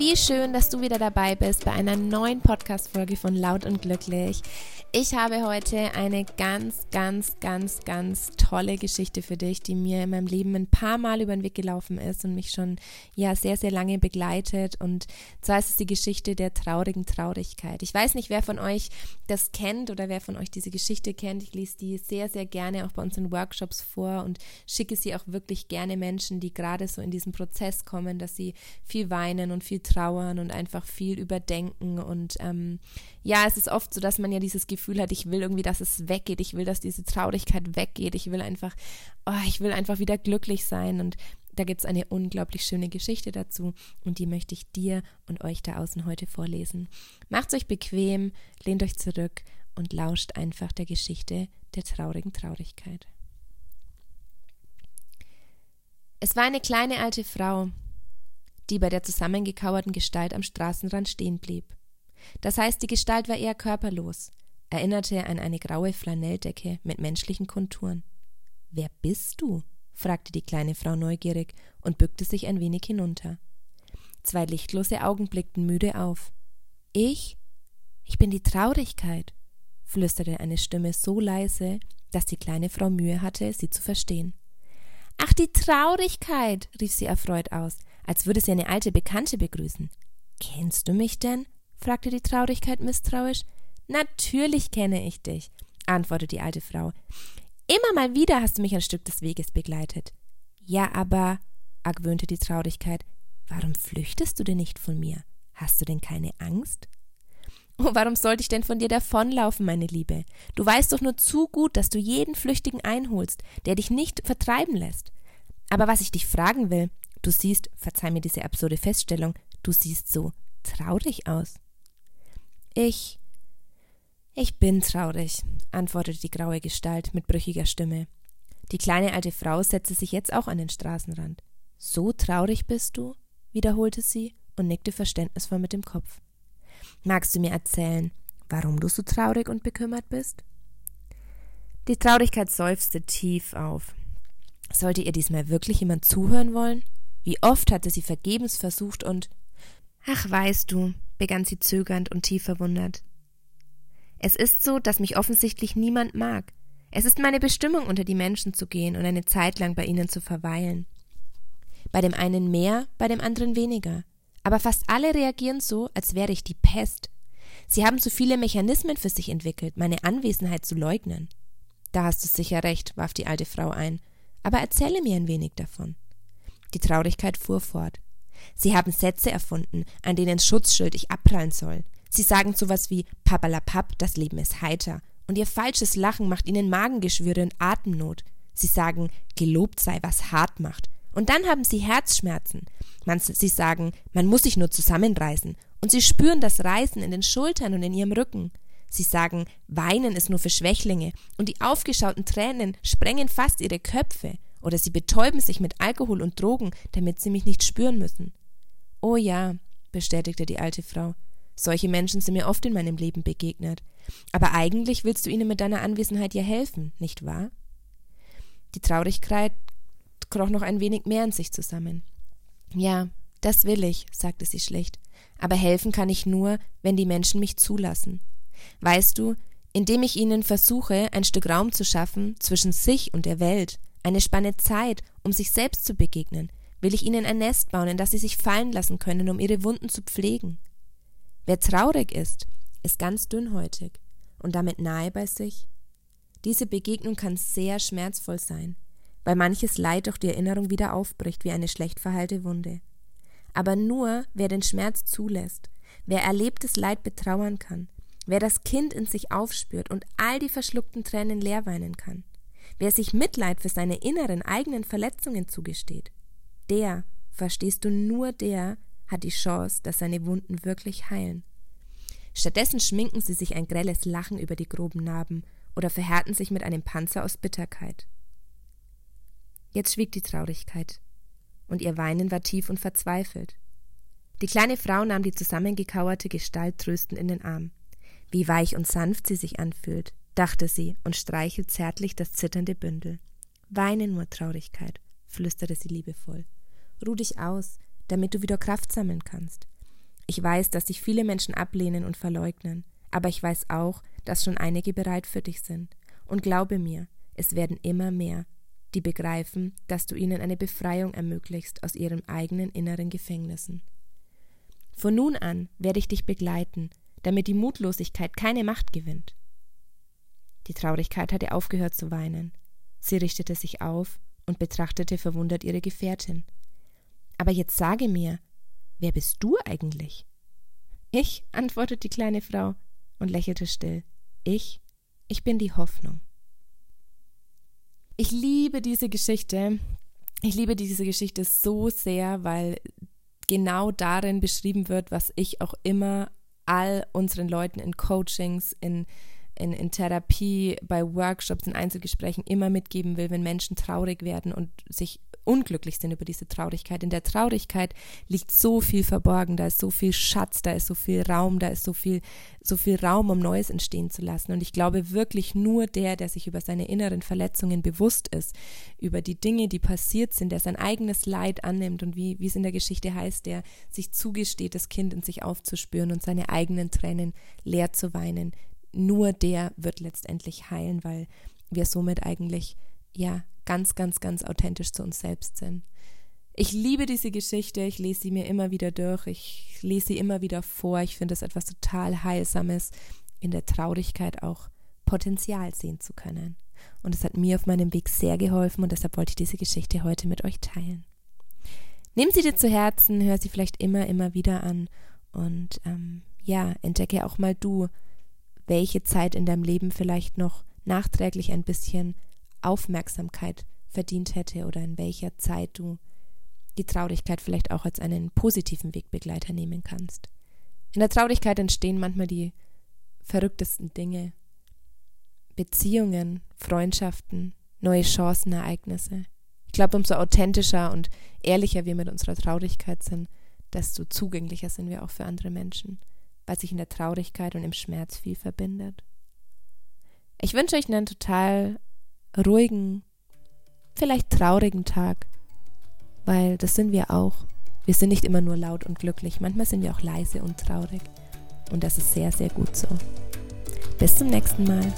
Wie schön, dass du wieder dabei bist bei einer neuen Podcast-Folge von Laut und Glücklich. Ich habe heute eine ganz, ganz, ganz, ganz tolle Geschichte für dich, die mir in meinem Leben ein paar Mal über den Weg gelaufen ist und mich schon ja sehr, sehr lange begleitet. Und zwar ist es die Geschichte der traurigen Traurigkeit. Ich weiß nicht, wer von euch das kennt oder wer von euch diese Geschichte kennt. Ich lese die sehr, sehr gerne auch bei uns in Workshops vor und schicke sie auch wirklich gerne Menschen, die gerade so in diesen Prozess kommen, dass sie viel weinen und viel trauern und einfach viel überdenken. Und ähm, ja, es ist oft so, dass man ja dieses Gefühl Gefühl hat, ich will irgendwie, dass es weggeht, ich will, dass diese Traurigkeit weggeht, ich will einfach, oh, ich will einfach wieder glücklich sein und da gibt es eine unglaublich schöne Geschichte dazu und die möchte ich dir und euch da außen heute vorlesen. Macht euch bequem, lehnt euch zurück und lauscht einfach der Geschichte der traurigen Traurigkeit. Es war eine kleine alte Frau, die bei der zusammengekauerten Gestalt am Straßenrand stehen blieb. Das heißt, die Gestalt war eher körperlos, erinnerte an eine graue Flanelldecke mit menschlichen Konturen. Wer bist du? fragte die kleine Frau neugierig und bückte sich ein wenig hinunter. Zwei lichtlose Augen blickten müde auf. Ich? Ich bin die Traurigkeit, flüsterte eine Stimme so leise, dass die kleine Frau Mühe hatte, sie zu verstehen. Ach, die Traurigkeit, rief sie erfreut aus, als würde sie eine alte Bekannte begrüßen. Kennst du mich denn? fragte die Traurigkeit misstrauisch. Natürlich kenne ich dich, antwortete die alte Frau. Immer mal wieder hast du mich ein Stück des Weges begleitet. Ja, aber, argwöhnte die Traurigkeit, warum flüchtest du denn nicht von mir? Hast du denn keine Angst? Oh, warum sollte ich denn von dir davonlaufen, meine Liebe? Du weißt doch nur zu gut, dass du jeden Flüchtigen einholst, der dich nicht vertreiben lässt. Aber was ich dich fragen will, du siehst, verzeih mir diese absurde Feststellung, du siehst so traurig aus. Ich, ich bin traurig, antwortete die graue Gestalt mit brüchiger Stimme. Die kleine alte Frau setzte sich jetzt auch an den Straßenrand. So traurig bist du? wiederholte sie und nickte verständnisvoll mit dem Kopf. Magst du mir erzählen, warum du so traurig und bekümmert bist? Die Traurigkeit seufzte tief auf. Sollte ihr diesmal wirklich jemand zuhören wollen? Wie oft hatte sie vergebens versucht und Ach, weißt du, begann sie zögernd und tief verwundert. Es ist so, dass mich offensichtlich niemand mag. Es ist meine Bestimmung, unter die Menschen zu gehen und eine Zeit lang bei ihnen zu verweilen. Bei dem einen mehr, bei dem anderen weniger. Aber fast alle reagieren so, als wäre ich die Pest. Sie haben zu viele Mechanismen für sich entwickelt, meine Anwesenheit zu leugnen. Da hast du sicher recht, warf die alte Frau ein. Aber erzähle mir ein wenig davon. Die Traurigkeit fuhr fort. Sie haben Sätze erfunden, an denen Schutzschild ich abprallen soll. Sie sagen sowas wie Papalapap, das Leben ist heiter. Und ihr falsches Lachen macht ihnen Magengeschwüre und Atemnot. Sie sagen, gelobt sei, was hart macht. Und dann haben sie Herzschmerzen. Man, sie sagen, man muss sich nur zusammenreißen. Und sie spüren das Reißen in den Schultern und in ihrem Rücken. Sie sagen, weinen ist nur für Schwächlinge. Und die aufgeschauten Tränen sprengen fast ihre Köpfe. Oder sie betäuben sich mit Alkohol und Drogen, damit sie mich nicht spüren müssen. Oh ja, bestätigte die alte Frau. Solche Menschen sind mir oft in meinem Leben begegnet. Aber eigentlich willst du ihnen mit deiner Anwesenheit ja helfen, nicht wahr? Die Traurigkeit kroch noch ein wenig mehr in sich zusammen. Ja, das will ich, sagte sie schlicht. Aber helfen kann ich nur, wenn die Menschen mich zulassen. Weißt du, indem ich ihnen versuche, ein Stück Raum zu schaffen zwischen sich und der Welt, eine Spanne Zeit, um sich selbst zu begegnen, will ich ihnen ein Nest bauen, in das sie sich fallen lassen können, um ihre Wunden zu pflegen. Wer traurig ist, ist ganz dünnhäutig und damit nahe bei sich. Diese Begegnung kann sehr schmerzvoll sein, weil manches Leid durch die Erinnerung wieder aufbricht wie eine schlecht verheilte Wunde. Aber nur wer den Schmerz zulässt, wer erlebtes Leid betrauern kann, wer das Kind in sich aufspürt und all die verschluckten Tränen leer weinen kann, wer sich Mitleid für seine inneren eigenen Verletzungen zugesteht, der, verstehst du nur der, hat die Chance, dass seine Wunden wirklich heilen. Stattdessen schminken sie sich ein grelles Lachen über die groben Narben oder verhärten sich mit einem Panzer aus Bitterkeit. Jetzt schwieg die Traurigkeit, und ihr Weinen war tief und verzweifelt. Die kleine Frau nahm die zusammengekauerte Gestalt tröstend in den Arm. Wie weich und sanft sie sich anfühlt, dachte sie und streichelt zärtlich das zitternde Bündel. Weine nur, Traurigkeit, flüsterte sie liebevoll. Ruh dich aus, damit du wieder Kraft sammeln kannst. Ich weiß, dass dich viele Menschen ablehnen und verleugnen, aber ich weiß auch, dass schon einige bereit für dich sind. Und glaube mir, es werden immer mehr, die begreifen, dass du ihnen eine Befreiung ermöglichst aus ihren eigenen inneren Gefängnissen. Von nun an werde ich dich begleiten, damit die Mutlosigkeit keine Macht gewinnt. Die Traurigkeit hatte aufgehört zu weinen. Sie richtete sich auf und betrachtete verwundert ihre Gefährtin. Aber jetzt sage mir, wer bist du eigentlich? Ich, antwortete die kleine Frau und lächelte still. Ich, ich bin die Hoffnung. Ich liebe diese Geschichte. Ich liebe diese Geschichte so sehr, weil genau darin beschrieben wird, was ich auch immer all unseren Leuten in Coachings, in in, in Therapie, bei Workshops, in Einzelgesprächen immer mitgeben will, wenn Menschen traurig werden und sich unglücklich sind über diese Traurigkeit. In der Traurigkeit liegt so viel verborgen, da ist so viel Schatz, da ist so viel Raum, da ist so viel, so viel Raum, um Neues entstehen zu lassen. Und ich glaube wirklich nur der, der sich über seine inneren Verletzungen bewusst ist, über die Dinge, die passiert sind, der sein eigenes Leid annimmt und wie, wie es in der Geschichte heißt, der sich zugesteht, das Kind in sich aufzuspüren und seine eigenen Tränen leer zu weinen, nur der wird letztendlich heilen, weil wir somit eigentlich ja ganz, ganz, ganz authentisch zu uns selbst sind. Ich liebe diese Geschichte, ich lese sie mir immer wieder durch, ich lese sie immer wieder vor. Ich finde es etwas total Heilsames, in der Traurigkeit auch Potenzial sehen zu können. Und es hat mir auf meinem Weg sehr geholfen und deshalb wollte ich diese Geschichte heute mit euch teilen. Nehmen Sie dir zu Herzen, hör sie vielleicht immer, immer wieder an und ähm, ja, entdecke auch mal du, welche Zeit in deinem Leben vielleicht noch nachträglich ein bisschen Aufmerksamkeit verdient hätte oder in welcher Zeit du die Traurigkeit vielleicht auch als einen positiven Wegbegleiter nehmen kannst. In der Traurigkeit entstehen manchmal die verrücktesten Dinge. Beziehungen, Freundschaften, neue Chancen, Ereignisse. Ich glaube, umso authentischer und ehrlicher wir mit unserer Traurigkeit sind, desto zugänglicher sind wir auch für andere Menschen weil sich in der Traurigkeit und im Schmerz viel verbindet. Ich wünsche euch einen total ruhigen, vielleicht traurigen Tag, weil das sind wir auch. Wir sind nicht immer nur laut und glücklich, manchmal sind wir auch leise und traurig. Und das ist sehr, sehr gut so. Bis zum nächsten Mal.